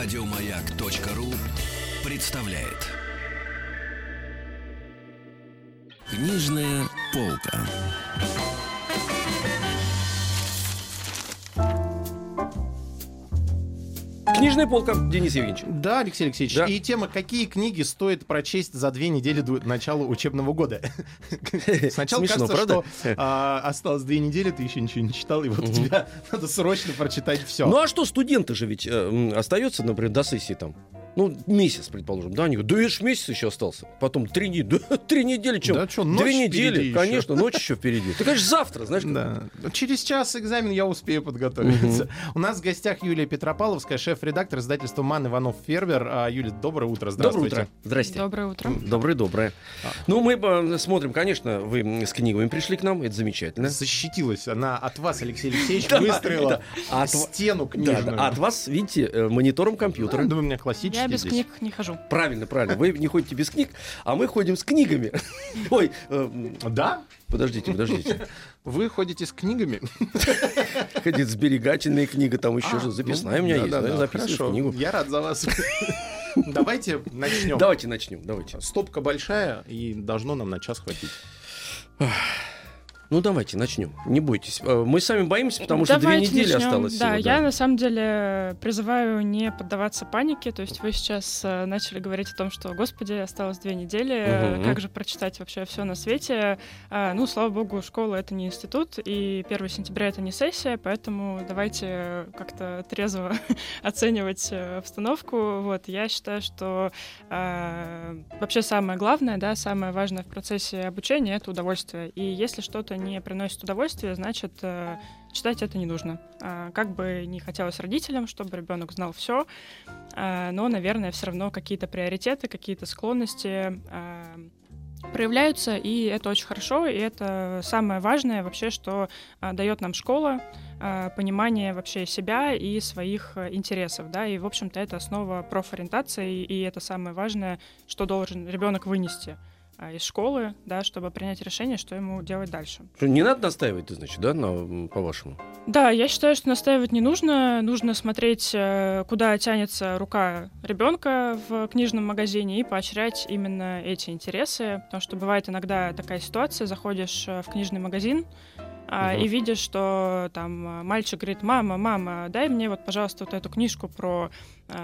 Радиомаяк.ру представляет. Книжная полка. Книжная полка, Денис Евгеньевич. Да, Алексей Алексеевич. Да. И тема, какие книги стоит прочесть за две недели до начала учебного года. Сначала Смешно, кажется, правда? что а, осталось две недели, ты еще ничего не читал, и вот тебе надо срочно прочитать все. Ну а что, студенты же ведь э, остаются, например, до сессии там. Ну, месяц, предположим, да, они говорят, да видишь, месяц еще остался. Потом три недели, три недели, чем? Да чё, ночь Две недели, еще. конечно, ночь еще впереди. Ты, конечно, завтра, знаешь, как- Да. Через час экзамен я успею подготовиться. У нас в гостях Юлия Петропавловская, шеф-редактор издательства «Ман Иванов Фервер». А, Юлия, доброе утро, Доброе здравствуйте. утро. Здрасте. Доброе утро. Доброе-доброе. Ну, мы э, смотрим, конечно, вы с книгами пришли к нам, это замечательно. Защитилась она от вас, Алексей Алексеевич, выстроила. А стену книжную. А от вас, видите, э, монитором компьютера. Да, вы у меня классический Я без здесь. книг не хожу. Правильно, правильно. Вы не ходите без книг, а мы ходим с книгами. Ой, э, м, Да? подождите, подождите. Вы ходите с книгами? Ходит сберегательная книга, там еще А, же записная ну, у меня есть, записываю книгу. Я рад за вас. Давайте начнем. Давайте начнем, давайте. Стопка большая, и должно нам на час хватить. Ну давайте начнем. Не бойтесь. Э, Мы сами боимся, потому что две недели начнем. осталось. Да, всего, я на самом деле призываю не поддаваться панике. То есть вы сейчас э, начали говорить о том, что, господи, осталось две недели, э, Мгм. как же прочитать вообще все на свете. А, ну, слава богу, школа это не институт, и 1 сентября это не сессия, поэтому давайте как-то трезво оценивать э, обстановку. Вот, я считаю, что э, вообще самое главное, да, самое важное в процессе обучения это удовольствие. И если что-то не приносит удовольствие, значит э, читать это не нужно. А, Как бы не хотелось родителям, чтобы ребенок знал все, но, наверное, все равно какие-то приоритеты, какие-то склонности а, проявляются, и это очень хорошо, и это самое важное вообще, что а, дает нам школа, а, понимание вообще себя и своих а, интересов, да, и, в общем-то, это основа профориентации, и это самое важное, что должен ребенок вынести а, из школы, да, чтобы принять решение, что ему делать дальше. Не надо настаивать, ты, значит, да, на, по-вашему? Да, я считаю, что настаивать не нужно. Нужно смотреть, э, куда тянется рука ребенка в книжном магазине и поощрять именно эти интересы. Потому что бывает иногда такая ситуация, заходишь э, в книжный магазин, а, Мгм. и видишь, что там э, мальчик говорит, мама, мама, дай мне вот, пожалуйста, вот эту книжку про, э,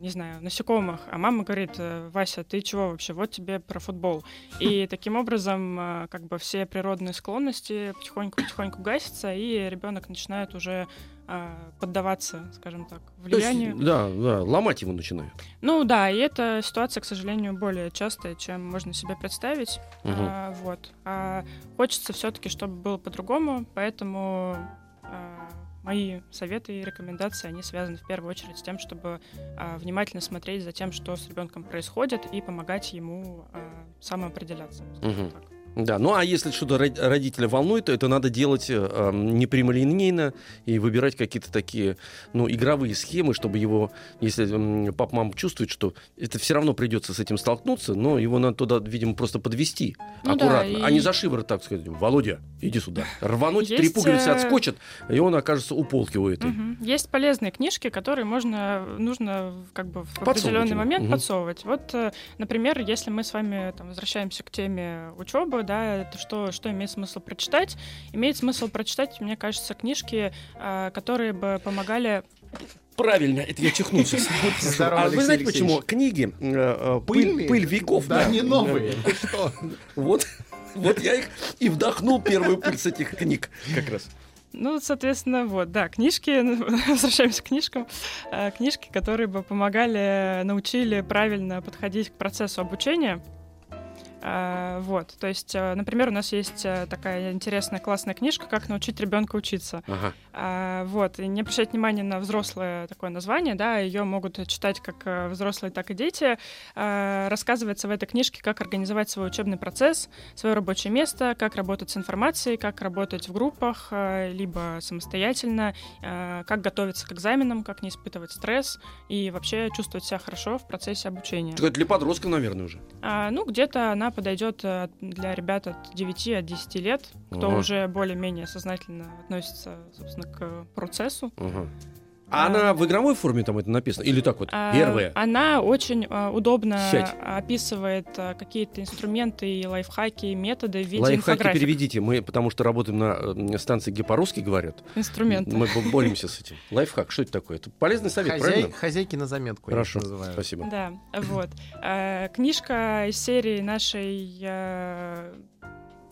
не знаю, насекомых. А мама говорит, «Э, Вася, ты чего вообще? Вот тебе про футбол. И таким образом, э, как бы все природные склонности потихоньку-потихоньку гасятся, и ребенок начинает уже э, поддаваться, скажем так, То есть, влиянию. да, да, ломать его начинают. Ну да, и эта ситуация, к сожалению, более частая, чем можно себе представить. Мгм. А, вот. А хочется все-таки, чтобы было по-другому, поэтому а, мои советы и рекомендации, они связаны в первую очередь с тем, чтобы а, внимательно смотреть за тем, что с ребенком происходит, и помогать ему а, самоопределяться. Мгм. так. Да, ну а если что-то род- родителя волнует, то это надо делать э, не прямолинейно и выбирать какие-то такие, ну, игровые схемы, чтобы его, если м, пап, мама чувствует, что это все равно придется с этим столкнуться, но его надо туда, видимо, просто подвести Ну да, аккуратно, а не и- за шиворот, так сказать, Володя, иди сюда. Рвануть, три Есть, пуговицы э, отскочат, и он окажется у полки у этой. Мгм. Есть полезные книжки, которые можно, нужно как бы в определенный момент Мгм. подсовывать. Вот, э, например, если мы с вами там, возвращаемся к теме учебы, да, это что, что имеет смысл прочитать? Имеет смысл прочитать, мне кажется, книжки, а, которые бы помогали Правильно, это я чихнулся. Здорово, а вы Алексей знаете, Алексеевич. почему книги э, э, пыль, Пыльные? пыль веков, Да, они новые. Вы что? Вот, вот я их и вдохнул первую пыль с этих книг как раз. Ну, соответственно, вот, да, книжки, возвращаемся к книжкам, э, книжки, которые бы помогали, научили правильно подходить к процессу обучения. А, Вот, то есть, э, например, у нас есть э, такая интересная классная книжка «Как научить ребенка учиться». Ага. А, Вот, и не обращать внимания на взрослое такое название, да, ее могут читать как э, взрослые, так и дети. А, Рассказывается в этой книжке, как организовать свой учебный процесс, свое рабочее место, как работать с информацией, как работать в группах, либо самостоятельно, как готовиться к экзаменам, как не испытывать стресс и вообще чувствовать себя хорошо в процессе обучения. Так это для подростков, наверное, уже. Ну, где-то она подойдет э, для ребят от 9 от 10 лет, кто Ага. уже более-менее сознательно относится, собственно, к процессу. Ага. А она в игровой форме там это написано? Или так вот? А, Первое. Она очень а, удобно Сядь. описывает а, какие-то инструменты и лайфхаки, и методы в виде Лайфхаки инфографик. переведите. Мы, потому что работаем на э, станции, где по-русски говорят. Инструменты. Мы бо- боремся с этим. Лайфхак, что это такое? Это полезный совет, Хозяй- правильно? Хозяйки на заметку. Хорошо, спасибо. Да, вот. Э, Книжка из серии нашей, э,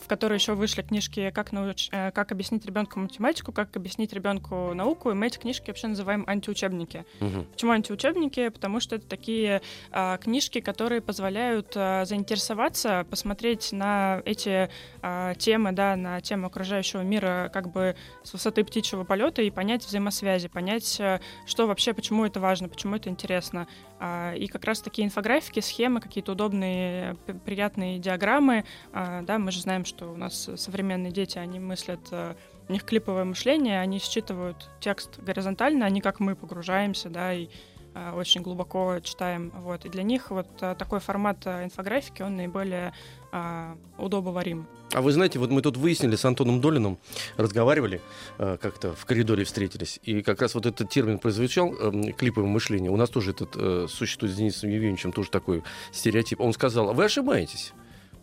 в которой еще вышли книжки «Как, науч- э, как объяснить ребенку математику», «Как объяснить ребенку науку», и мы эти книжки вообще называем антиучебники. Мгм. Почему антиучебники? Потому что это такие а, книжки, которые позволяют а, заинтересоваться, посмотреть на эти а, темы, да, на тему окружающего мира как бы с высоты птичьего полета и понять взаимосвязи, понять, а, что вообще, почему это важно, почему это интересно. А, и как раз такие инфографики, схемы, какие-то удобные, приятные диаграммы. а, да, мы же знаем, что у нас современные дети, они мыслят а, у них клиповое мышление, они считывают текст горизонтально, они как мы погружаемся, да, и а, очень глубоко читаем, вот. И для них вот а, такой формат а, инфографики, он наиболее а, удобоварим. А вы знаете, вот мы тут выяснили с Антоном Долиным, разговаривали, э, как-то в коридоре встретились, и как раз вот этот термин прозвучал, эм, клиповое мышление. У нас тоже этот э, существует с Денисом Евгеньевичем тоже такой стереотип. Он сказал, вы ошибаетесь.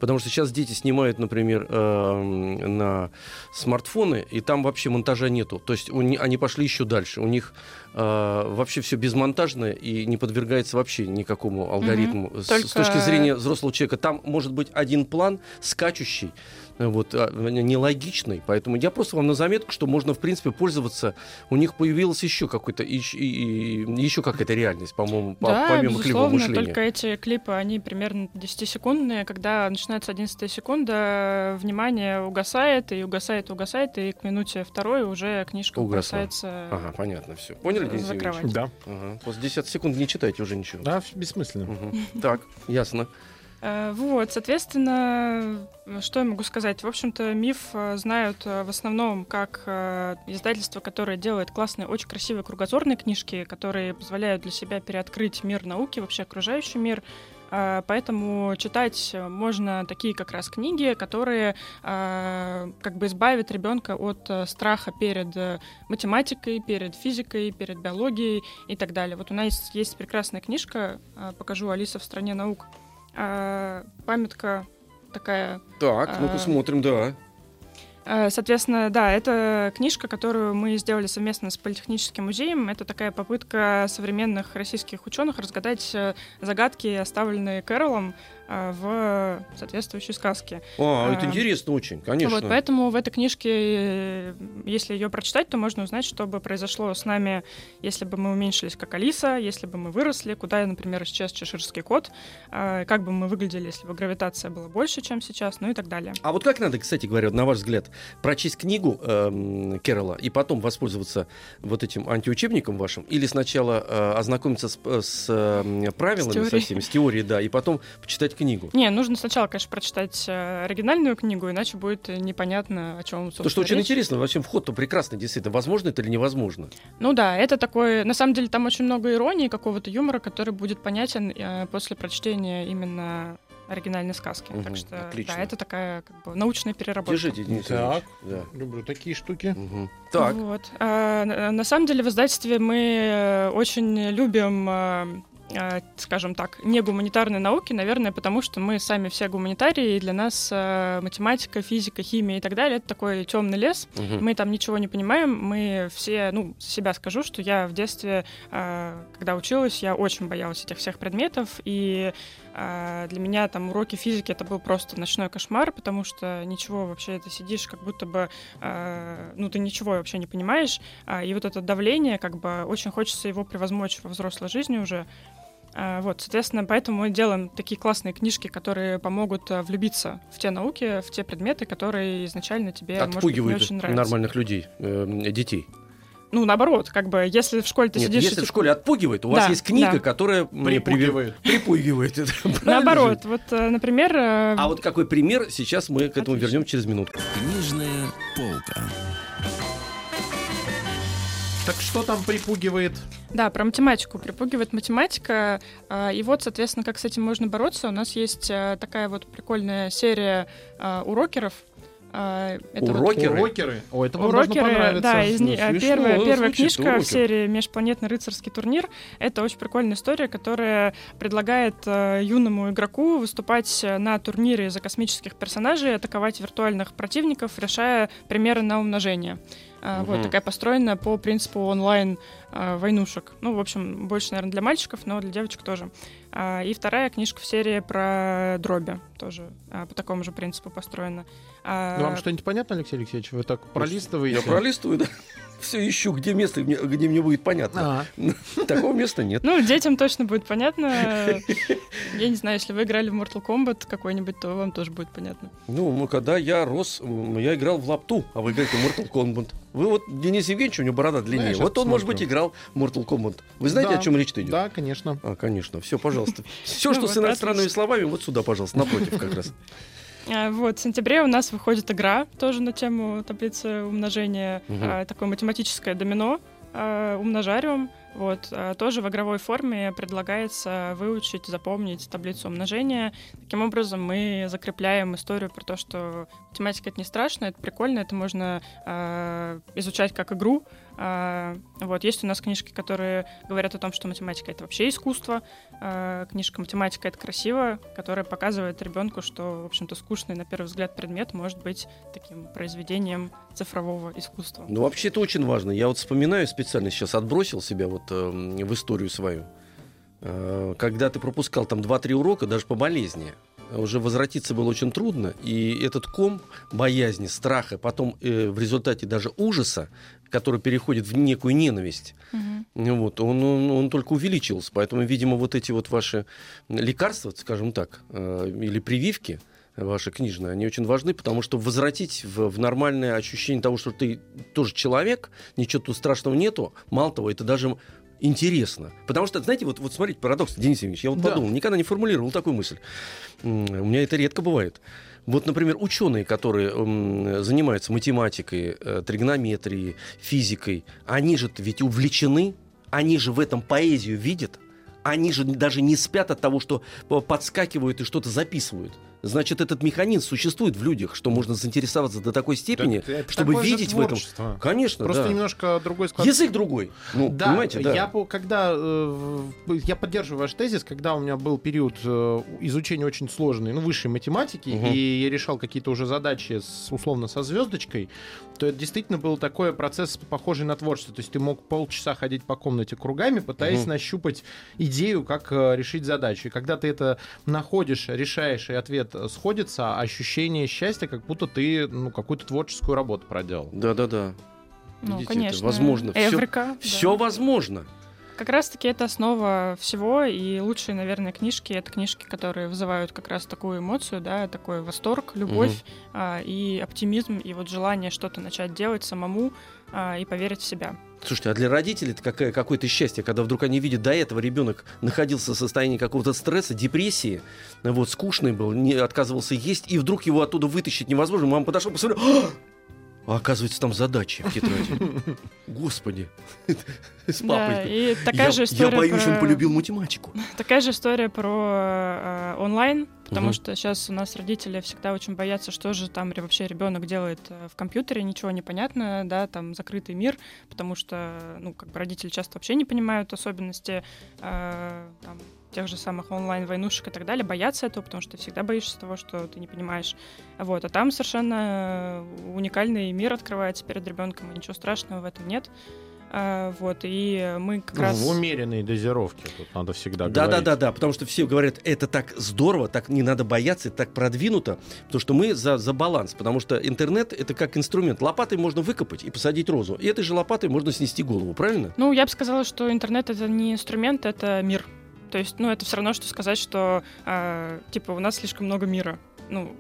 Потому что сейчас дети снимают, например, эм, на смартфоны, и там вообще монтажа нету. То есть у ни- они пошли еще дальше. У них э, вообще все безмонтажное и не подвергается вообще никакому алгоритму. С, с Только- точки зрения взрослого человека, там может быть один план, скачущий, э, вот, а, нелогичный. Поэтому я просто вам на заметку, что можно, в принципе, пользоваться. У них появилась еще какой-то, еще какая-то реальность, по-моему, по- да, помимо безусловно, мышления. только эти клипы, они примерно 10-секундные, когда начинается 11 секунда, внимание угасает, и угасает, угасает, и к минуте второй уже книжка Угасла. бросается. Ага, понятно, все. Поняли, Денис закрывать. Да. Ага. После 10 секунд не читайте уже ничего. Да, бессмысленно. Мгм. Так, ясно. Э, Вот, соответственно, что я могу сказать? В общем-то, миф э, знают э, в основном как издательство, которое делает классные, очень красивые кругозорные книжки, которые позволяют для себя переоткрыть мир науки, вообще окружающий мир. Поэтому читать можно такие как раз книги, которые как бы избавят ребенка от страха перед математикой, перед физикой, перед биологией и так далее. Вот у нас есть, прекрасная книжка, покажу Алиса в стране наук. А, памятка такая. Так, ну А. посмотрим, да. А, Соответственно, да, это книжка, которую мы сделали совместно с Политехническим музеем. Это такая попытка современных российских ученых разгадать э, загадки, оставленные Кэролом э, в соответствующей сказке. А, это А. интересно очень, конечно. Вот, поэтому в этой книжке, э, если ее прочитать, то можно узнать, что бы произошло с нами, если бы мы уменьшились как Алиса, если бы мы выросли, куда, например, исчез чеширский кот, э, как бы мы выглядели, если бы гравитация была больше, чем сейчас, ну и так далее. А вот как надо, кстати говоря, на ваш взгляд, прочесть книгу эм, Керрола и потом воспользоваться вот этим антиучебником вашим, или сначала э, ознакомиться с, с, эм, правилами теорией. со всеми, с теорией, да, и потом почитать книгу? Не, нужно сначала, конечно, прочитать э, оригинальную книгу, иначе будет э, непонятно, о чем, То, что очень речь. интересно, вообще вход-то прекрасный, действительно. Возможно это или невозможно? Ну да, это такой... На самом деле там очень много иронии, какого-то юмора, который будет понятен э, после прочтения именно оригинальной сказки. Мгм, так что, отлично. да, это такая как бы научная переработка. Держите, Денис Так. Да. Люблю такие штуки. Мгм. Так, Вот. А, на- на самом деле в издательстве мы э, очень любим скажем так, не гуманитарные науки, наверное, потому что мы сами все гуманитарии, и для нас а, математика, физика, химия и так далее это такой темный лес. Мгм. Мы там ничего не понимаем. Мы все, ну, себя скажу, что я в детстве, а, когда училась, я очень боялась этих всех предметов, и для меня там уроки физики это был просто ночной кошмар, потому что ничего вообще ты сидишь, как будто бы, ну, ты ничего вообще не понимаешь, А, и вот это давление, как бы, очень хочется его превозмочь во взрослой жизни уже. А, Вот, соответственно, поэтому мы делаем такие классные книжки, которые помогут а, влюбиться в те науки, в те предметы, которые изначально тебе, может быть, не Отпугивают очень нравятся. нормальных людей, э, детей. Ну, наоборот, как бы, если в школе ты Нет, сидишь... и если в ты- школе отпугивает, у вас Да, есть книга, да. которая Припугивает. припугивает. Наоборот, вот, э, например... э, А вот какой пример, сейчас мы к этому вернем через минутку. Книжная полка. Так что там припугивает? Да, про математику. Припугивает математика. а, И вот, соответственно, как с этим можно бороться. У нас есть а, такая вот прикольная серия а, урокеров. А, это вот Урокеры? Урокеры. О, это вам должно Урокеры, понравиться. да, из Ну, смешно, первая, ну, первая книжка урокер. в серии «Межпланетный рыцарский турнир». Это очень прикольная история, которая предлагает э, юному игроку выступать э, на турнире за космических персонажей, атаковать виртуальных противников, решая примеры на умножение. А, Вот такая построена по принципу онлайн а, войнушек. Ну, в общем, больше, наверное, для мальчиков, но для девочек тоже. А, И вторая книжка в серии про дроби тоже а, по такому же принципу построена. А, Ну, вам что-нибудь понятно, Алексей Алексеевич? Вы так пролистываете? Я пролистываю, да. Все ищу, где место, где мне будет понятно. Такого места нет. Ну, детям точно будет понятно. Я не знаю, если вы играли в Mortal Kombat какой-нибудь, то вам тоже будет понятно. Ну, ну, когда я рос, я играл в лапту, а вы играете в Mortal Kombat. Вы вот, Денис Евгеньевич, у него борода длиннее. вот он, может быть, играл в Mortal Kombat. Вы знаете, Да. о чем речь идет? да, конечно. А, конечно. Все, пожалуйста. Все, Ну что вот, с иностранными словами, вот сюда, пожалуйста, напротив как раз. А, Вот, в сентябре у нас выходит игра тоже на тему таблицы умножения, а, такое математическое домино, а, умножариум. Вот, тоже в игровой форме предлагается выучить, запомнить таблицу умножения. Таким образом, мы закрепляем историю про то, что математика это не страшно, это прикольно, это можно а, изучать как игру. А, вот, есть у нас книжки, которые говорят о том, что математика это вообще искусство. А, книжка Математика это красиво, которая показывает ребенку, что, в общем-то, скучный на первый взгляд предмет может быть таким произведением цифрового искусства. Ну, вообще, это очень важно. Я вот вспоминаю специально сейчас, отбросил себя вот эм, в историю свою. Э, Когда ты пропускал там 2-3 урока, даже по болезни, уже возвратиться было очень трудно. И этот ком боязни, страха, потом э, в результате даже ужаса, который переходит в некую ненависть, ну Вот, он, он, он только увеличился. Поэтому, видимо, вот эти вот ваши лекарства, скажем так, э, или прививки ваши книжные, они очень важны, потому что возвратить в, в нормальное ощущение того, что ты тоже человек, ничего тут страшного нету, мало того, это даже интересно. Потому что, знаете, вот, вот смотрите, парадокс, Денис Евгеньевич, я вот Да. подумал, никогда не формулировал такую мысль. У меня это редко бывает. Вот, например, ученые, которые занимаются математикой, э, тригонометрией, физикой, они же ведь увлечены, они же в этом поэзию видят, они же даже не спят от того, что по- подскакивают и что-то записывают. Значит, этот механизм существует в людях, что можно заинтересоваться до такой степени, Так это чтобы видеть в этом. Конечно, Просто да. немножко другой склад. Язык другой. Ну, Да, понимаете, да. я когда э, я поддерживаю ваш тезис, когда у меня был период э, изучения очень сложной, ну высшей математики, Мгм. и я решал какие-то уже задачи с, условно со звездочкой, то это действительно был такой процесс похожий на творчество. То есть ты мог полчаса ходить по комнате кругами, пытаясь Мгм. нащупать идею, как э, решить задачу. И когда ты это находишь, решаешь, и ответ э, сходится, ощущение счастья, как будто ты ну, какую-то творческую работу проделал. Да-да-да. Ну, Видите, это конечно. возможно. Всё- Эврика. Все да. возможно. Как раз-таки это основа всего, и лучшие, наверное, книжки — это книжки, которые вызывают как раз такую эмоцию, да, такой восторг, любовь а, и оптимизм, и вот желание что-то начать делать самому а, и поверить в себя. Слушайте, а для родителей это какая, какое-то счастье, когда вдруг они видят, до этого ребенок находился в состоянии какого-то стресса, депрессии, вот, скучный был, не отказывался есть, и вдруг его оттуда вытащить невозможно. Мама подошла, посмотрела, а оказывается, там задачи в тетради. Господи. С Да, папой. и такая я, же я история боюсь, про... он полюбил математику. Такая же история про э, онлайн, потому Мгм. что сейчас у нас родители всегда очень боятся, что же там вообще ребенок делает э, в компьютере, ничего не понятно, да, там закрытый мир, потому что, ну, как бы родители часто вообще не понимают особенности э, там, тех же самых онлайн-войнушек и так далее, боятся этого, потому что ты всегда боишься того, что ты не понимаешь. Вот, а там совершенно уникальный мир открывается перед ребенком, и ничего страшного в этом нет. А, вот, и мы как Ну, раз... В умеренной дозировке тут надо всегда Да, да, говорить. да, да, потому что все говорят, это так здорово, так не надо бояться, это так продвинуто, потому что мы за, за баланс, потому что интернет это как инструмент. Лопатой можно выкопать и посадить розу, и этой же лопатой можно снести голову, правильно? Ну, я бы сказала, что интернет это не инструмент, это мир. То есть, ну, это все равно, что сказать, что а, типа у нас слишком много мира. Ну,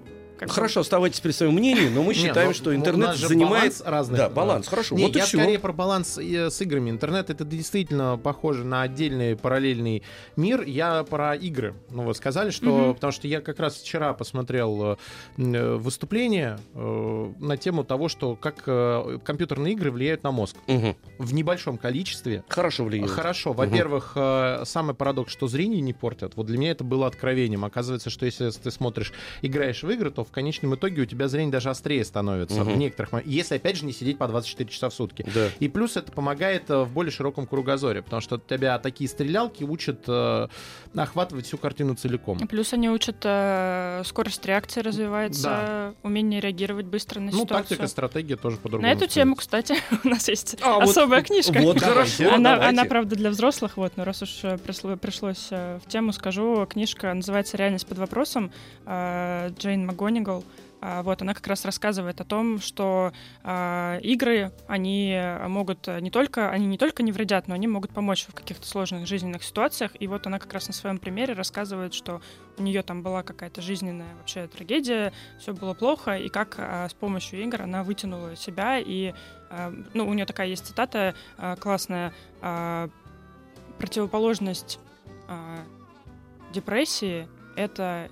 Хорошо, оставайтесь при своем мнении, но мы считаем, ну, что интернет занимает... баланс разных, Да, да. баланс, хорошо, Не, вот и я все. скорее про баланс э, с играми. Интернет это действительно похоже на отдельный параллельный мир. Я про игры. Ну, вы сказали, что... Мгм. Потому что я как раз вчера посмотрел э, э, выступление на тему того, что как компьютерные игры влияют на мозг. В небольшом количестве. Хорошо влияет. Хорошо. Во-первых, э, самый парадокс, что зрение не портят. Вот для меня это было откровением. Оказывается, что если ты смотришь, играешь в игры, то в конечном итоге у тебя зрение даже острее становится Мгм. в некоторых моментах, если, опять же, не сидеть по 24 часа в сутки. Да. И плюс это помогает э, в более широком кругозоре, потому что тебя такие стрелялки учат э, охватывать всю картину целиком. Плюс они учат э, скорость реакции развивается, умение реагировать быстро на Ну, ситуацию. тактика, стратегия тоже по-другому. На эту стоит. тему, кстати, у нас есть А, вот- особая книжка. Вот хорошо, она, давайте. она, правда, для взрослых, вот, но раз уж э, пришло- пришлось э, в тему, скажу, книжка называется «Реальность под вопросом» э, Джейн МакГонигал. А, Вот, она как раз рассказывает о том, что а, игры, они могут не только, они не только не вредят, но они могут помочь в каких-то сложных жизненных ситуациях. И вот она как раз на своем примере рассказывает, что у нее там была какая-то жизненная вообще трагедия, все было плохо, и как а, с помощью игр она вытянула себя. И, а, ну, у нее такая есть цитата а, классная, а, противоположность а, депрессии — это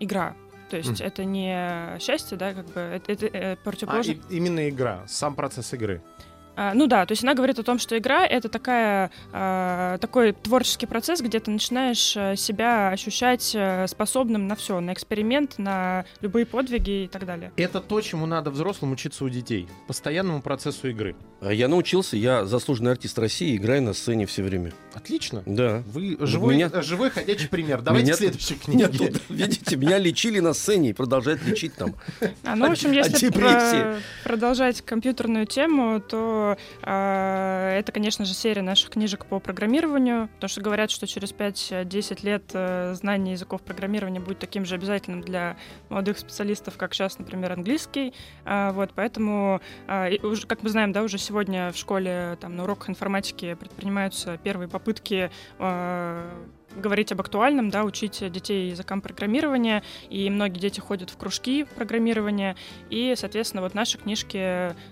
игра. То есть Мгм. это не счастье, да, как бы это, это, э, А, противоположность. и- именно игра, сам процесс игры. А, ну да, то есть она говорит о том, что игра это такая, а, такой творческий процесс, где ты начинаешь э, себя ощущать э, способным на все, на эксперимент, на любые подвиги и так далее. Это то, чему надо взрослым учиться у детей. Постоянному процессу игры. А Я научился, я заслуженный артист России, играю на сцене все время. Отлично. Да. Вы живой, меня- живой ходячий пример. Давайте Меня следующей Меня книге. тут, видите, меня лечили на сцене и продолжают лечить там. А, ну, в общем, если про- продолжать компьютерную тему, то а, это, конечно же, серия наших книжек по программированию, потому что говорят, что через 5-10 лет э, знание языков программирования будет таким же обязательным для молодых специалистов, как сейчас, например, английский. А, вот, поэтому, как мы знаем, да, уже сегодня в школе там, на уроках информатики предпринимаются первые попытки говорить об актуальном, да, учить детей языкам программирования, и многие дети ходят в кружки программирования, и, соответственно, вот наши книжки,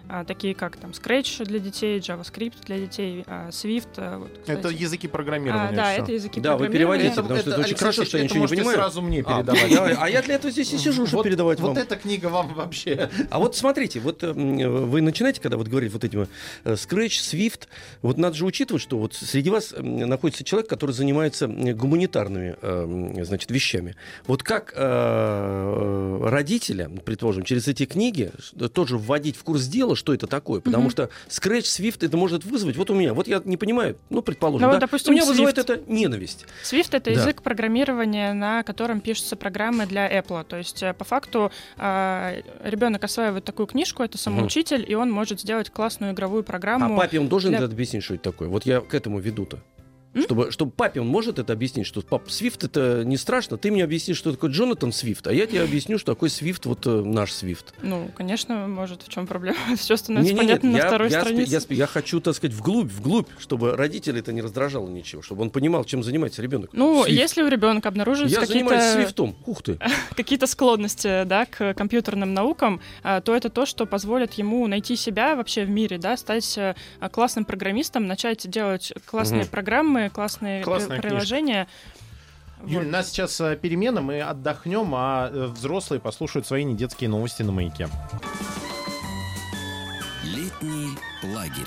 а, такие как там Scratch для детей, JavaScript для детей, а, Swift. а, вот, кстати. Это языки А, программирования. да, всё. это языки Да, вы программирования. переводите, потому что это очень Алексей хорошо, что я ничего не это понимаю. сразу мне А, передавать. я- а я для этого здесь и сижу, чтобы Вот- передавать Вот вам. эта книга вам вообще... А вот смотрите, вот э, вы начинаете, когда вот говорить вот этим э, Scratch, Swift, вот надо же учитывать, что вот среди вас находится человек, который занимается гуманитарными, э, м, значит, вещами. Вот как э, родителя, предположим, через эти книги тоже вводить в курс дела, что это такое, потому Мгм. что Scratch, Swift это может вызвать, вот у меня, вот я не понимаю, ну, предположим, Ну, да, допустим, у меня вызывает Swift. это ненависть. Swift — это Да. язык программирования, на котором пишутся программы для Apple. То есть, э, по факту, ребенок осваивает такую книжку, это самоучитель, и он может сделать классную игровую А программу. папе он должен для- объяснить, что это такое? Вот я к этому веду-то. М? Чтобы, чтобы папе он может это объяснить, что пап, Свифт это не страшно, ты мне объяснишь, что такое Джонатан Свифт, а я тебе объясню, что такое Свифт, вот э, наш Свифт. Ну, конечно, может, в чем проблема? Все становится Не-не-не, понятно на я, второй я, странице. я спе- я хочу, так сказать, вглубь, вглубь, чтобы родители это не раздражало ничего, чтобы он понимал, чем занимается ребенок. Ну, Свифт. если у ребенка обнаруживаются я занимаюсь какие-то Свифтом. Ух ты. какие-то склонности да, к компьютерным наукам, а, то это то, что позволит ему найти себя вообще в мире, да, стать э, классным программистом, начать делать классные Мгм. программы, классные Классная при- книжка. приложения. Юль, Вот. у нас сейчас э, перемена, мы отдохнем, а э, взрослые послушают свои недетские новости на маяке. Летний лагерь.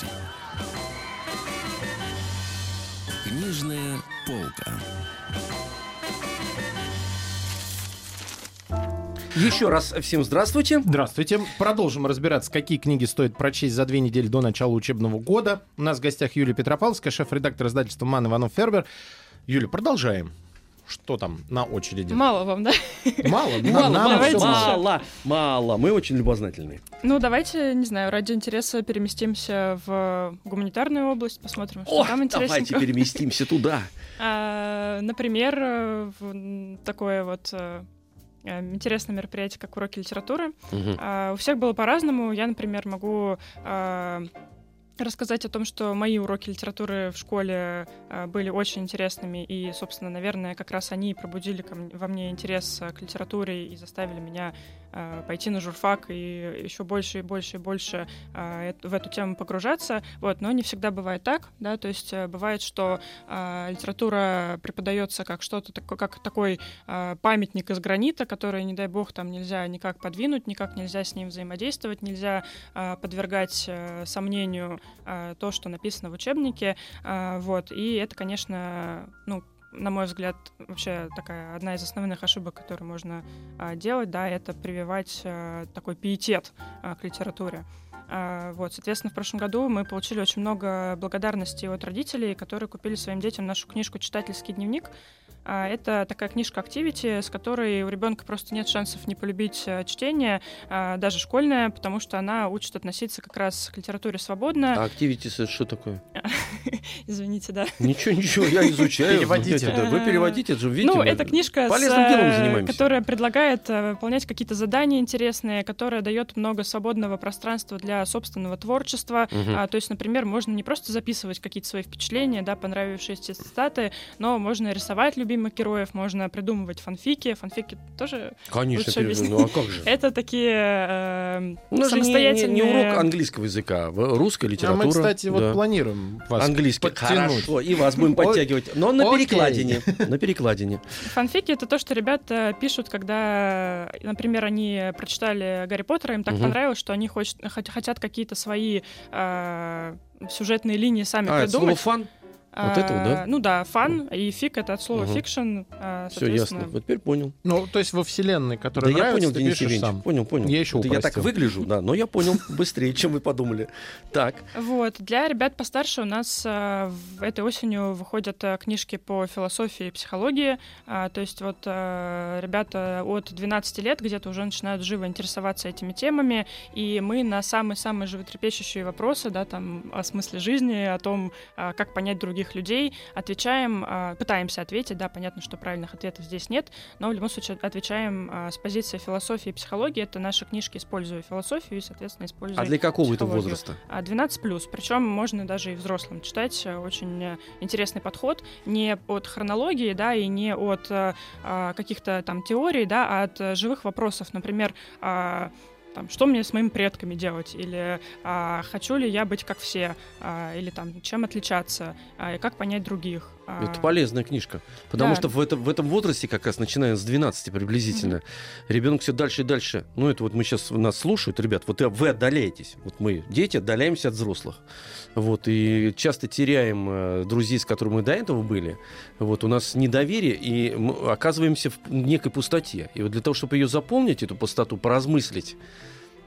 Книжная полка. Еще раз всем здравствуйте. Здравствуйте. Продолжим разбираться, какие книги стоит прочесть за две недели до начала учебного года. У нас в гостях Юлия Петропавловская, шеф-редактор издательства «Ман Иванов Фербер». Юля, продолжаем. Что там на очереди? Мало вам, да? Мало, Мало, нам мало, давайте мало, мало. Мы очень любознательные. Ну, давайте, не знаю, ради интереса переместимся в гуманитарную область, посмотрим, что О, там давайте интересненького. переместимся туда. А, Например, э, такое вот э, интересное мероприятие, как уроки литературы. А, У всех было по-разному. Я, например, могу а, рассказать о том, что мои уроки литературы в школе а, были очень интересными, и, собственно, наверное, как раз они пробудили ко мне- во мне интерес к литературе и заставили меня пойти на журфак и еще больше и больше и больше эт- в эту тему погружаться. Вот, но не всегда бывает так, да, то есть э, бывает, что литература преподается как что-то такое, как такой памятник из гранита, который, не дай бог, там нельзя никак подвинуть, никак нельзя с ним взаимодействовать, нельзя подвергать э, сомнению то, что написано в учебнике, вот, и это, конечно, ну, на мой взгляд, вообще такая одна из основных ошибок, которые можно а, делать, да, это прививать а, такой пиетет а, к литературе. А, вот, соответственно, в прошлом году мы получили очень много благодарности от родителей, которые купили своим детям нашу книжку «Читательский дневник». А, Это такая книжка Activity, с которой у ребенка просто нет шансов не полюбить э, чтение, а, даже школьное, потому что она учит относиться как раз к литературе свободно. А Activities это что такое? Извините, да. Ничего, ничего, я изучаю. Переводите. Да, Вы переводите, это же видите. ну, это книжка, с, э, которая предлагает э, выполнять какие-то задания интересные, которая дает много свободного пространства для собственного творчества. А, то есть, например, можно не просто записывать какие-то свои впечатления, да, понравившиеся цитаты, но можно рисовать любимых героев, можно придумывать фанфики. Фанфики тоже Конечно, лучше объяснить. ну а как же? это такие э, У нас же не, не- самостоятельные... не урок английского языка, русская А литература. мы, кстати, вот да. планируем вас Английский. подтянуть. Хорошо, и вас будем подтягивать. Но на Окей. перекладине. На перекладине. Фанфики это то, что ребята пишут, когда, например, они прочитали Гарри Поттера, им так понравилось, что они хотят какие-то свои э, сюжетные линии сами А, это слово придумать. фан? Вот это вот, да? А, Ну да, фан и fic это от слова fiction. а, Все ясно. Вот теперь понял. Ну, то есть во вселенной, Да которая я нравится, понял, ты Денис пишешь сам. Понял, понял. Я еще я так выгляжу, да, но я понял быстрее, чем вы подумали. Так. Вот. Для ребят постарше у нас а, в этой осенью выходят книжки по философии и психологии. То есть вот ребята от 12 лет где-то уже начинают живо интересоваться этими темами, и мы на самые-самые животрепещущие вопросы, да, там, о смысле жизни, о том, как понять других людей, отвечаем, а, пытаемся ответить, да, понятно, что правильных ответов здесь нет, но в любом случае отвечаем а, с позиции философии и психологии. Это наши книжки «Используя философию» и, соответственно, «Используя А для какого это возраста? А, 12 плюс. Причем можно даже и взрослым читать. Очень э, интересный подход. Не от хронологии, да, и не от э, а, каких-то там теорий, да, а от э, живых вопросов. Например, а, там, что мне с моими предками делать, или а, хочу ли я быть как все, а, или там, чем отличаться, а, и как понять других. А, Это полезная книжка. Потому Да. что в этом, в этом возрасте, как раз начиная с 12 приблизительно, ребенок все дальше и дальше. Ну, это вот мы сейчас нас слушают, ребят, вот и вы отдаляетесь. Вот мы, дети, отдаляемся от взрослых. Вот, и часто теряем э, друзей, с которыми мы до этого были. Вот, у нас недоверие, и мы оказываемся в некой пустоте. И вот для того, чтобы ее заполнить, эту пустоту, поразмыслить,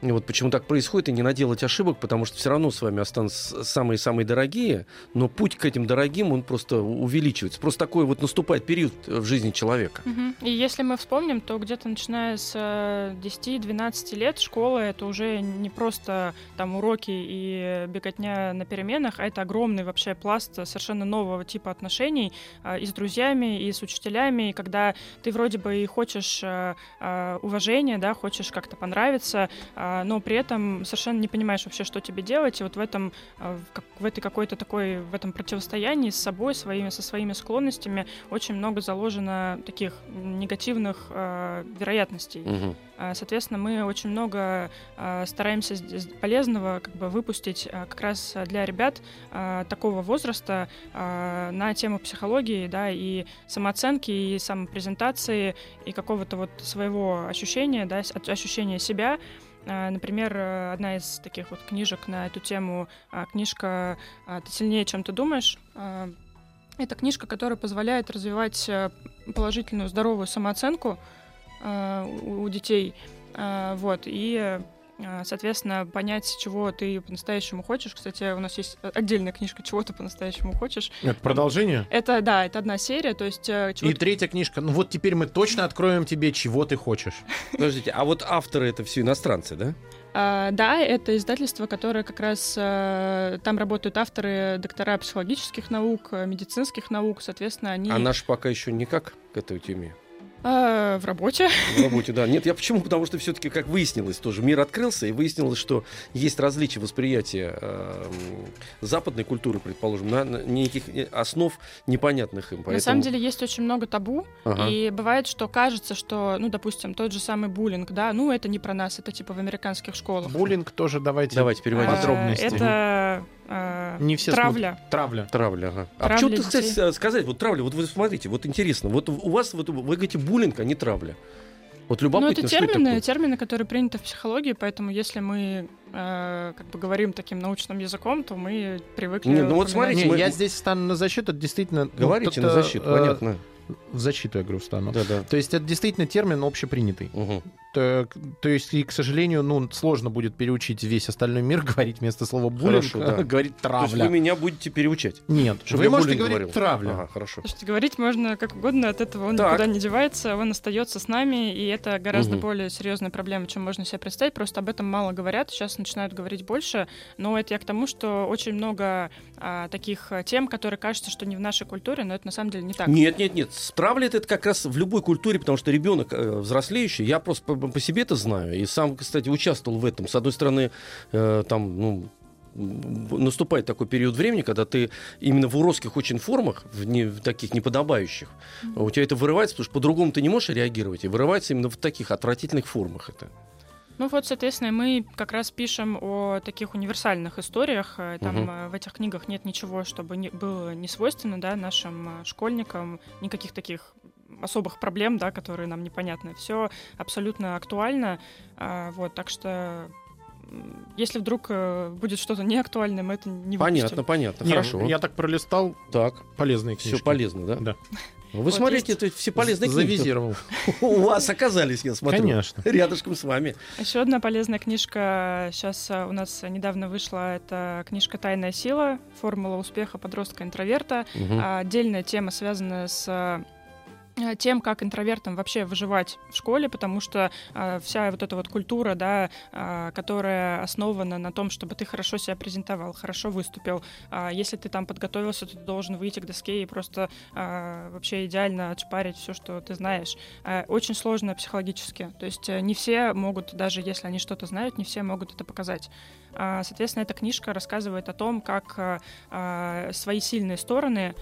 вот почему так происходит, и не наделать ошибок, потому что все равно с вами останутся самые-самые дорогие, но путь к этим дорогим, он просто увеличивается. Просто такой вот наступает период в жизни человека. Мгм. И если мы вспомним, то где-то начиная с э, 10-12 лет школа это уже не просто там уроки и беготня на переменах, а это огромный вообще пласт совершенно нового типа отношений а, и с друзьями, и с учителями, и когда ты вроде бы и хочешь э, э, уважения, да, хочешь как-то понравиться, но при этом совершенно не понимаешь вообще, что тебе делать, и вот в этом, э, в, этой какой-то такой, в этом противостоянии с собой, своими, со своими склонностями очень много заложено таких негативных э, вероятностей. А, Соответственно, мы очень много а, стараемся полезного как бы выпустить а, как раз для ребят а, такого возраста а, на тему психологии, да, и самооценки, и самопрезентации, и какого-то вот своего ощущения, да, ощущения себя. А, Например, э, одна из таких вот книжек на эту тему, а, книжка а, «Ты сильнее, чем ты думаешь», это книжка, которая позволяет развивать э, положительную, здоровую самооценку у детей. Вот, и, э, соответственно, понять, чего ты по-настоящему хочешь. Кстати, у нас есть отдельная книжка «Чего ты по-настоящему хочешь». Это продолжение? Это, да, это одна серия, то есть... э, чего И ты- третья книжка. Ну вот теперь мы точно откроем тебе, чего ты хочешь. Подождите, а вот авторы это все иностранцы, да? А, да, это издательство, которое как раз э, там работают авторы, доктора психологических наук, э, медицинских наук, соответственно, они А наш пока еще никак к этой теме. Э, в работе. В работе, да. Нет, я почему? Потому что все-таки, как выяснилось, тоже мир открылся, и выяснилось, что есть различия восприятия э, западной культуры, предположим, на, на неких э, основ непонятных им. На Поэтому- самом деле есть очень много табу, Ага. и бывает, что кажется, что, ну, допустим, тот же самый буллинг, да, ну, это не про нас, это типа в американских школах. Буллинг тоже давайте. Давайте переводите. А, подробности. Это э, Не все травля. Травля. Травля, ага. А Травля почему ты, кстати, сказать, вот травля, вот вы смотрите, вот интересно, вот у вас, вот вы говорите буллинг, а не травля. Вот Ну, любопытно, это что это термины, такое? термины, которые приняты в психологии, поэтому если мы э, как бы говорим таким научным языком, то мы привыкли... Не, ну вот смотрите, Не, мы- я здесь встану на защиту, это действительно... ну, Говорите это, на защиту, э, понятно. В защиту, я говорю, встану. Да-да. То есть это действительно термин общепринятый. Мгм. То, то есть, и, к сожалению, ну, сложно будет переучить весь остальной мир говорить вместо слова буллинг, Хорошо, да. говорить То есть травля. вы меня будете переучать? Нет, Чтобы вы я можете говорить говорил? травля. Ага, хорошо. Слушайте, говорить можно как угодно, от этого он Так. никуда не девается, он остается с нами, и это гораздо Мгм. более серьезная проблема, чем можно себе представить. Просто об этом мало говорят, сейчас начинают говорить больше. Но это я к тому, что очень много а, таких а, тем, которые кажется, что не в нашей культуре, но это на самом деле не так. Нет, нет, нет. Травля это как раз в любой культуре, потому что ребенок э, взрослеющий, я просто по, себе это знаю. И сам, кстати, участвовал в этом. С одной стороны, э, там, ну, наступает такой период времени, когда ты именно в уродских очень формах, в, не, в таких неподобающих, у тебя это вырывается, потому что по-другому ты не можешь реагировать, и вырывается именно в таких отвратительных формах это. Ну вот, соответственно, мы как раз пишем о таких универсальных историях. Э, Там э, в этих книгах нет ничего, чтобы не, было не свойственно да, нашим э, школьникам, никаких таких особых проблем, да, которые нам непонятны. Все абсолютно актуально. А, вот, так что если вдруг э, будет что-то неактуальное, мы это не выпустим. Понятно, понятно. Хорошо. Я так пролистал Так, полезные книжки. все полезно, да? Да. Вы Вот смотрите, есть- это все полезные книги. Завизировал. У вас оказались, я смотрю. Конечно. Рядышком с вами. Еще одна полезная книжка сейчас у нас недавно вышла. Это книжка «Тайная сила. Формула успеха подростка-интроверта». А, Отдельная тема, связанная с тем, как интровертам вообще выживать в школе, потому что а, вся вот эта вот культура, да, а, которая основана на том, чтобы ты хорошо себя презентовал, хорошо выступил. А, если ты там подготовился, то ты должен выйти к доске и просто а, вообще идеально отшпарить все, что ты знаешь. А, очень сложно психологически. То есть э, не все могут, даже если они что-то знают, не все могут это показать. А, Соответственно, эта книжка рассказывает о том, как а, а, свои сильные стороны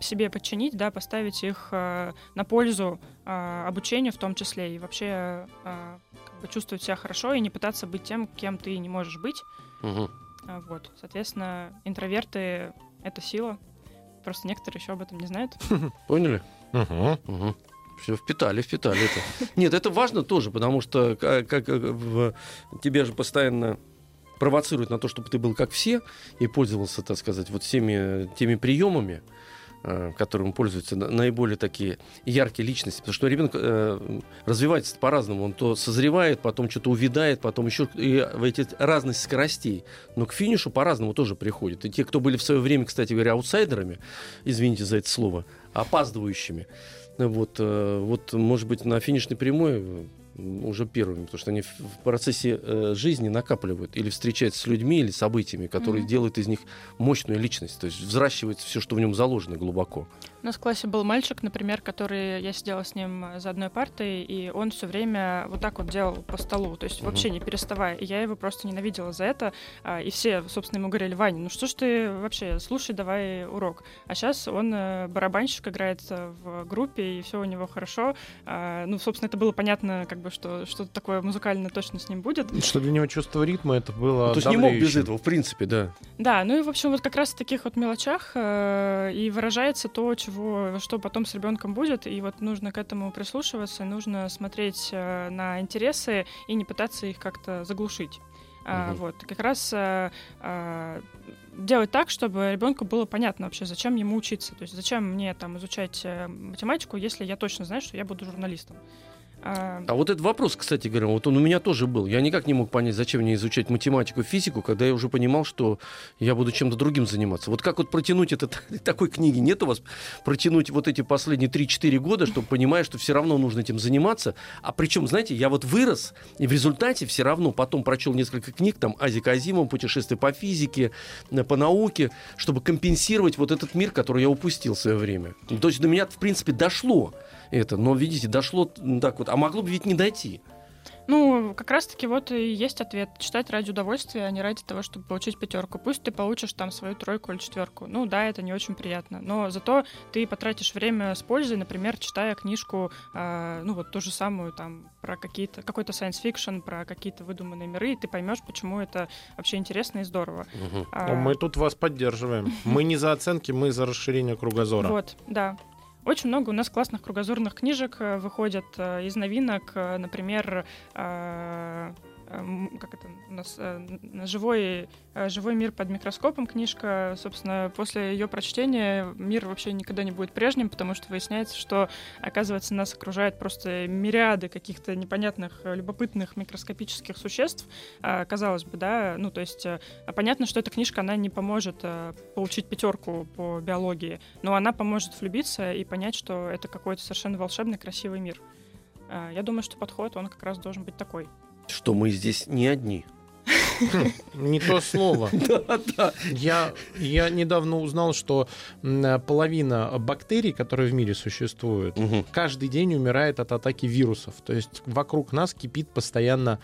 себе подчинить, да, поставить их на пользу обучению в том числе, и вообще как бы чувствовать себя хорошо и не пытаться быть тем, кем ты не можешь быть. А, Вот, соответственно, интроверты — это сила. Просто некоторые еще об этом не знают. Поняли? Мгм. Все, впитали, впитали это. Нет, это важно тоже, потому что ка- как, э, в- тебя же постоянно провоцируют на то, чтобы ты был как все и пользовался, так сказать, вот всеми теми приемами, э, которым пользуются на- наиболее такие яркие личности. Потому что ребенок э, развивается по-разному. Он то созревает, потом что-то увядает, потом еще и в эти разность скоростей. Но к финишу по-разному тоже приходит. И те, кто были в свое время, кстати говоря, аутсайдерами, извините за это слово, опаздывающими, вот, э, вот, может быть, на финишной прямой э, уже первыми, потому что они в процессе э, жизни накапливают или встречаются с людьми или событиями, которые Мгм. делают из них мощную личность, то есть взращивается все, что в нем заложено глубоко. У нас в классе был мальчик, например, который я сидела с ним э, за одной партой, и он все время вот так вот делал по столу, то есть вообще не переставая. И я его просто ненавидела за это. а, И все, собственно, ему говорили, Ваня, ну что ж ты вообще, слушай, давай урок. А сейчас он э, барабанщик, играет э, в группе, и все у него хорошо. А, Ну, собственно, это было понятно, как бы, что что-то такое музыкальное точно с ним будет. Что для него чувство ритма это было Ну, то есть не мог без этого, в принципе, да. Да, ну и, в общем, вот как раз в таких вот мелочах и выражается то, чего, что потом с ребенком будет, и вот нужно к этому прислушиваться, нужно смотреть э, на интересы и не пытаться их как-то заглушить. А, Мгм. вот, как раз а, а, делать так, чтобы ребенку было понятно вообще, зачем ему учиться. То есть зачем мне там изучать э, математику, если я точно знаю, что я буду журналистом. А, А вот этот вопрос, кстати говоря, вот он у меня тоже был. Я никак не мог понять, зачем мне изучать математику, физику, когда я уже понимал, что я буду чем-то другим заниматься. Вот как вот протянуть этот такой книги нет у вас? Протянуть вот эти последние 3-4 года, чтобы понимать, что все равно нужно этим заниматься. А причем, знаете, я вот вырос, и в результате все равно потом прочел несколько книг, там Азика Азимова, путешествие по физике, э, по науке, чтобы компенсировать вот этот мир, который я упустил в свое время. То есть до меня, в принципе, дошло это, но, видите, дошло так вот, а могло бы ведь не дойти. Ну, как раз-таки вот и есть ответ. Читать ради удовольствия, а не ради того, чтобы получить пятерку. Пусть ты получишь там свою тройку или четверку. Ну да, это не очень приятно. Но зато ты потратишь время с пользой, например, читая книжку, а, ну вот ту же самую там про какие-то какой-то science fiction, про какие-то выдуманные миры, и ты поймешь, почему это вообще интересно и здорово. А, Но Мы тут вас поддерживаем. Мы не за оценки, мы за расширение кругозора. Вот, да. Очень много у нас классных кругозорных книжек э, выходят э, из новинок, э, например, как это у нас э, живой э, живой мир под микроскопом книжка. Собственно после ее прочтения мир вообще никогда не будет прежним потому что выясняется что оказывается нас окружает просто мириады каких-то непонятных э, любопытных микроскопических существ казалось бы да. Ну то есть понятно что эта книжка она не поможет получить пятерку по биологии но она поможет влюбиться и понять что это какой-то совершенно волшебный красивый мир. Я думаю что подход он как раз должен быть такой Что мы здесь не одни. Не то слово. Да, да. Я, я недавно узнал, что половина бактерий, которые в мире существуют, каждый день умирает от атаки вирусов. То есть вокруг нас кипит постоянно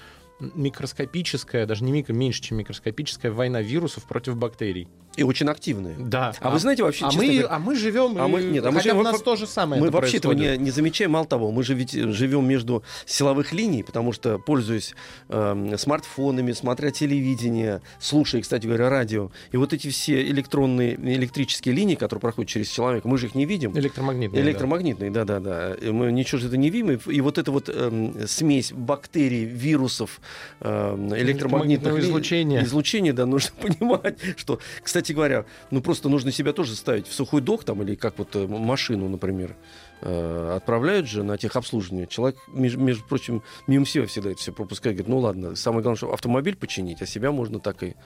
микроскопическая, даже не микро, меньше, чем микроскопическая война вирусов против бактерий. И очень активные. Да. А, вы знаете вообще, а мы, говоря, а мы живем, А мы- нет, а мы хотя живем у нас то же самое мы это вообще этого не, не замечаем. Мало того, мы же ведь живем между силовых линий, потому что, пользуясь эм, смартфонами, смотря телевидение, слушая, кстати говоря, радио, и вот эти все электронные, электрические линии, которые проходят через человека, мы же их не видим. Электромагнитные. да. Электромагнитные, да-да-да. И Мы ничего же это не видим. И и вот эта вот эм, смесь бактерий, вирусов, эм, электромагнитных излучения. излучения, да, нужно понимать, что, кстати говоря, ну просто нужно себя тоже ставить в сухой док там или как вот э, машину, например, э, отправляют же на техобслуживание. Человек, между, между прочим, мимо себя всегда это все пропускает. Говорит, ну ладно, самое главное, что автомобиль починить, а себя можно так и...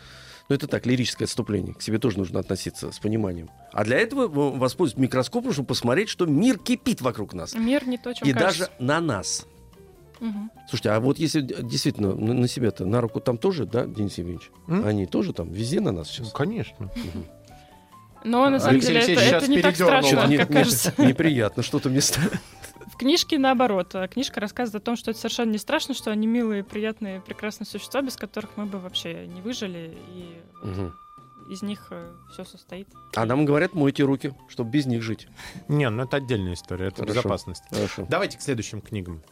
Ну, это так, лирическое отступление. К себе тоже нужно относиться с пониманием. А для этого в- воспользоваться микроскопом, чтобы посмотреть, что мир кипит вокруг нас. Мир не то, чем И кажется. даже на нас. Мгм. Слушайте, а вот если действительно на, на себя-то, на руку там тоже, да, Денис Евгеньевич? М? Они тоже там, везде на нас Ну, сейчас. Конечно. Но на самом Алексей деле это, Алексеевич это сейчас не так страшно, Нет, как нет, кажется. неприятно, что-то мне стало. В книжке наоборот. А Книжка рассказывает о том, что это совершенно не страшно, что они милые, приятные, прекрасные существа, без которых мы бы вообще не выжили, и вот Мгм. из них все состоит. А нам говорят, мойте руки, чтобы без них жить. Не, ну это отдельная история, это Хорошо. безопасность. Хорошо. Давайте к следующим книгам.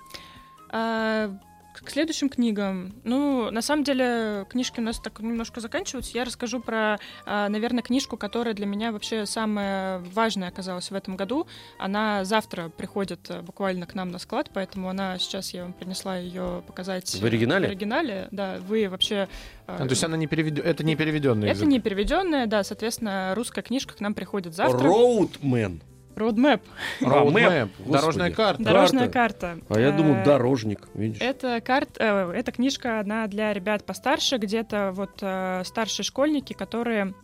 А, к следующим книгам. Ну, на самом деле, книжки у нас так немножко заканчиваются. Я расскажу про, а, наверное, книжку, которая для меня вообще самая важная оказалась в этом году. Она завтра приходит э, буквально к нам на склад, поэтому она сейчас я вам принесла ее показать. В оригинале? В оригинале, да. Вы вообще... э, А, то есть она не переведё- это не переведенный Это не переведенная, да, соответственно, русская книжка к нам приходит завтра. Роудмен. Roadmap. А, Roadmap, дорожная карта. Дорожная карта. А я думал, Э, дорожник, видишь? Это карт, э, эта книжка, она для ребят постарше, где-то вот э, старшие школьники, которые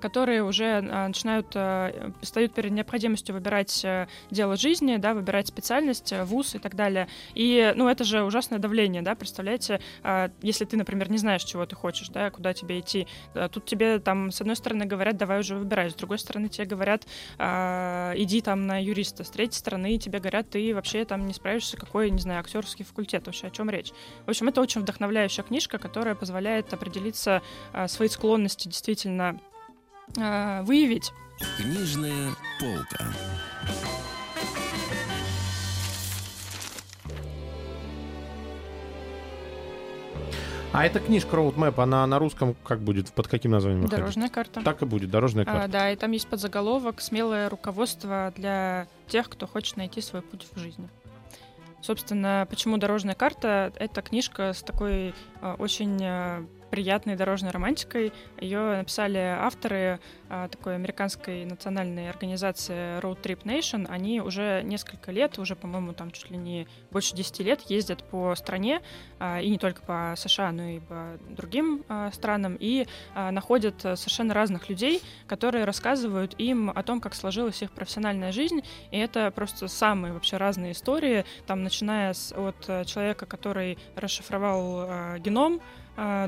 которые уже э, начинают, э, встают перед необходимостью выбирать э, дело жизни, да, выбирать специальность, э, вуз и так далее. И, ну, это же ужасное давление, да, представляете, э, если ты, например, не знаешь, чего ты хочешь, да, куда тебе идти, э, тут тебе там, с одной стороны, говорят, давай уже выбирай, с другой стороны, тебе говорят, э, иди там на юриста, с третьей стороны, тебе говорят, ты вообще там не справишься, какой, не знаю, актерский факультет, вообще о чем речь. В общем, это очень вдохновляющая книжка, которая позволяет определиться э, свои склонности действительно э, выявить. Книжная полка. А эта книжка Roadmap, она на русском как будет? Под каким названием выходить? Дорожная карта. Так и будет, дорожная А, карта. да, и там есть подзаголовок «Смелое руководство для тех, кто хочет найти свой путь в жизни». Собственно, почему «Дорожная карта» — это книжка с такой а, очень а, приятной дорожной романтикой. Ее написали авторы а, такой американской национальной организации Road Trip Nation. Они уже несколько лет, уже, по-моему, там чуть ли не больше 10 лет ездят по стране, а, и не только по США, но и по другим а, странам, и находят совершенно разных людей, которые рассказывают им о том, как сложилась их профессиональная жизнь, и это просто самые вообще разные истории, там начиная от э, человека, который расшифровал геном,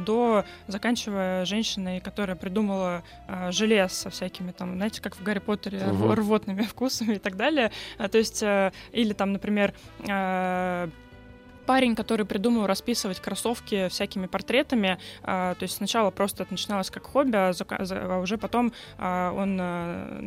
до заканчивая женщиной, которая придумала э, желе со всякими там, знаете, как в Гарри Поттере, рв- рвотными вкусами и так далее. А, то есть, э, или там, например, парень, который придумал расписывать кроссовки всякими портретами. А, то есть сначала просто это начиналось как хобби, а, а уже потом а, он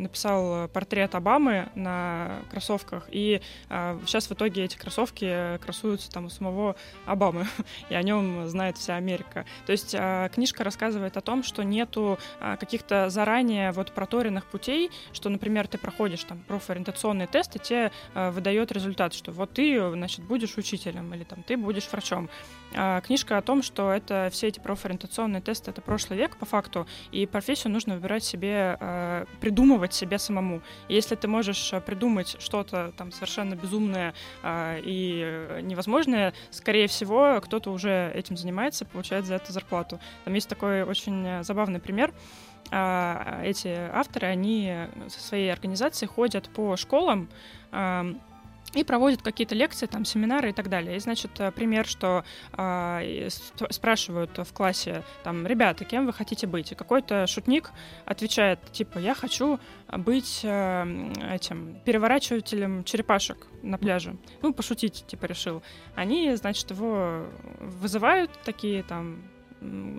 написал портрет Обамы на кроссовках. И сейчас в итоге эти кроссовки красуются там у самого Обамы. и о нем знает вся Америка. То есть книжка рассказывает о том, что нету каких-то заранее вот проторенных путей, что, например, ты проходишь там профориентационный тест, и тебе выдает результат, что вот ты, значит, будешь учителем или там ты будешь врачом. А, книжка о том, что это все эти профориентационные тесты это прошлый век по факту, и профессию нужно выбирать себе, а, придумывать себе самому. И если ты можешь придумать что-то там совершенно безумное а, и невозможное, скорее всего, кто-то уже этим занимается, получает за это зарплату. Там есть такой очень забавный пример эти авторы, они со своей организацией ходят по школам, и проводят какие-то лекции, там, семинары и так далее. И, значит, э, пример, что э, спрашивают в классе, там, ребята, кем вы хотите быть? И какой-то шутник отвечает, типа, я хочу быть э, этим переворачивателем черепашек на пляже. Ну, пошутить, типа, решил. Они, значит, его вызывают такие, там,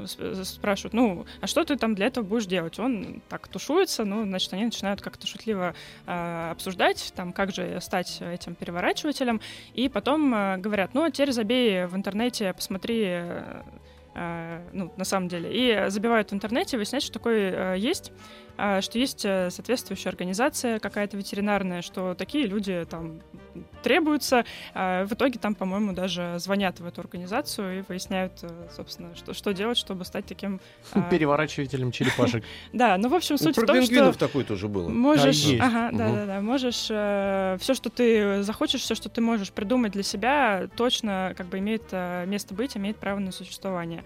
спрашивают, ну, а что ты там для этого будешь делать? Он так тушуется, ну, значит, они начинают как-то шутливо э, обсуждать, там, как же стать этим переворачивателем, и потом э, говорят, ну, а теперь забей в интернете, посмотри э, ну, на самом деле. И забивают в интернете, выясняют, что такое э, есть. А, что есть э, соответствующая организация какая-то ветеринарная, что такие люди там требуются. А, в итоге там, по-моему, даже звонят в эту организацию и выясняют, э, собственно, что, что делать, чтобы стать таким... А, Переворачивателем черепашек. Да, ну, в общем, суть в том, что... такой тоже было. Можешь... Ага, да-да-да. Можешь... Э, Все, что ты захочешь, все, что ты можешь придумать для себя, точно как бы имеет место быть, имеет право на существование.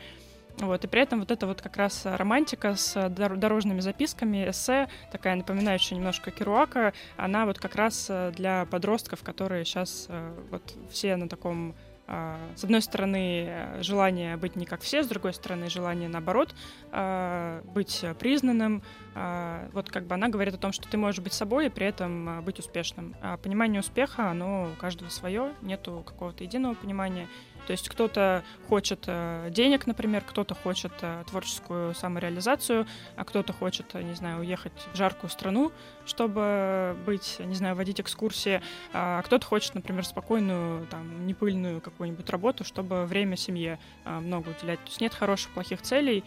Вот, и при этом вот эта вот как раз романтика с дорожными записками, эссе, такая напоминающая немножко Керуака, она вот как раз э, для подростков, которые сейчас э, вот все на таком а, с одной стороны, желание быть не как все, с другой стороны, желание, наоборот, а, быть признанным. А, вот как бы она говорит о том, что ты можешь быть собой и при этом быть успешным. Понимание успеха, оно у каждого свое, нету какого-то единого понимания. То есть кто-то хочет э, денег, например, кто-то хочет э, творческую самореализацию, а кто-то хочет, э, не знаю, уехать в жаркую страну, чтобы быть, не знаю, водить экскурсии, а кто-то хочет, например, спокойную, там, непыльную какую-нибудь работу, чтобы время семье много уделять. То есть нет хороших, плохих целей,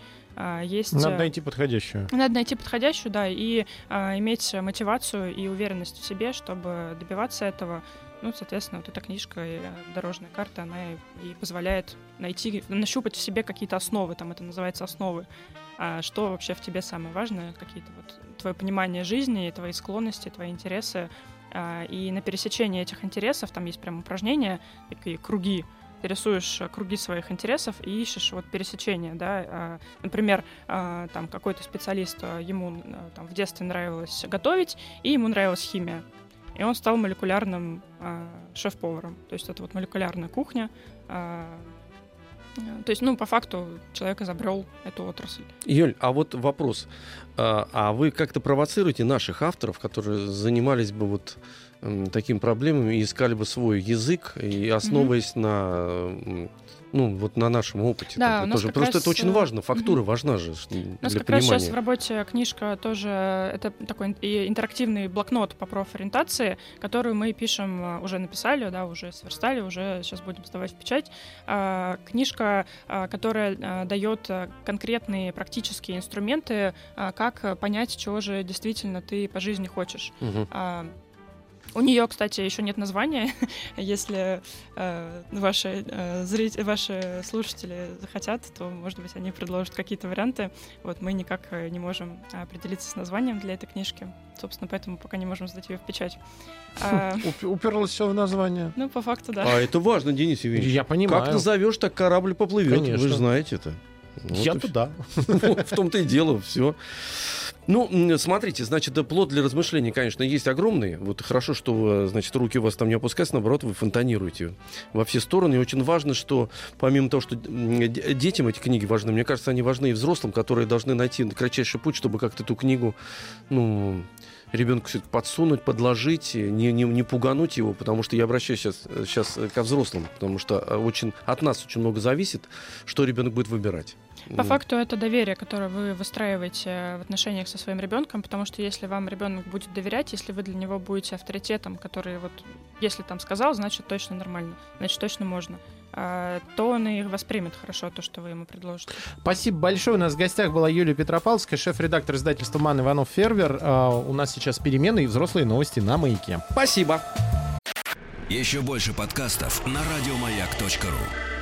есть... Надо найти подходящую. Надо найти подходящую, да, и а, иметь мотивацию и уверенность в себе, чтобы добиваться этого. Ну, соответственно, вот эта книжка, э, дорожная карта, она и позволяет найти, нащупать в себе какие-то основы, там это называется основы. А что вообще в тебе самое важное, какие-то вот твое понимание жизни, твои склонности, твои интересы. А, и на пересечении этих интересов, там есть прям упражнения, такие круги, ты рисуешь круги своих интересов и ищешь вот пересечения, да, а, например, там какой-то специалист, ему там, в детстве нравилось готовить, и ему нравилась химия, и он стал молекулярным э, шеф-поваром. То есть это вот молекулярная кухня. Э, то есть, ну, по факту человек изобрел эту отрасль. Юль, а вот вопрос. А, а вы как-то провоцируете наших авторов, которые занимались бы вот такими проблемами и искали бы свой язык, и основываясь mm-hmm. на ну, вот на нашем опыте. Да, у нас тоже. Просто раз... это очень важно, фактура mm-hmm. важна же У нас как понимания. раз сейчас в работе книжка тоже, это такой интерактивный блокнот по профориентации, которую мы пишем, э, уже написали, да, уже сверстали, уже сейчас будем сдавать в печать. А, книжка, а, которая а, дает конкретные практические инструменты, а, как понять, чего же действительно ты по жизни хочешь. Mm-hmm. У нее, кстати, еще нет названия. Если э, ваши, э, зрители, ваши слушатели захотят, то, может быть, они предложат какие-то варианты. Вот мы никак э, не можем определиться с названием для этой книжки. Собственно, поэтому пока не можем сдать ее в печать. А, Уперлось все в название. Ну, по факту, да. А это важно, Денис Евгеньевич. Я понимаю. Как назовешь, так корабль поплывет. Конечно. Вы же знаете это. Вот Я туда. В том-то и дело, все. Ну, смотрите, значит, плод для размышлений, конечно, есть огромный. Вот хорошо, что, значит, руки у вас там не опускаются, наоборот, вы фонтанируете во все стороны. И очень важно, что помимо того, что детям эти книги важны, мне кажется, они важны и взрослым, которые должны найти кратчайший путь, чтобы как-то эту книгу, ну, ребенку все подсунуть, подложить, не, не, не пугануть его, потому что я обращаюсь сейчас, сейчас ко взрослым, потому что э, очень, от нас очень много зависит, что ребенок будет выбирать. По факту это доверие, которое вы выстраиваете в отношениях со своим ребенком, потому что если вам ребенок будет доверять, если вы для него будете авторитетом, который вот, если там сказал, значит точно нормально, значит точно можно, то он и воспримет хорошо то, что вы ему предложите. Спасибо большое. У нас в гостях была Юлия Петропавловская, шеф-редактор издательства «Ман Иванов Фервер». А, у нас сейчас перемены и взрослые новости на «Маяке». Спасибо. Еще больше подкастов на радиомаяк.ру.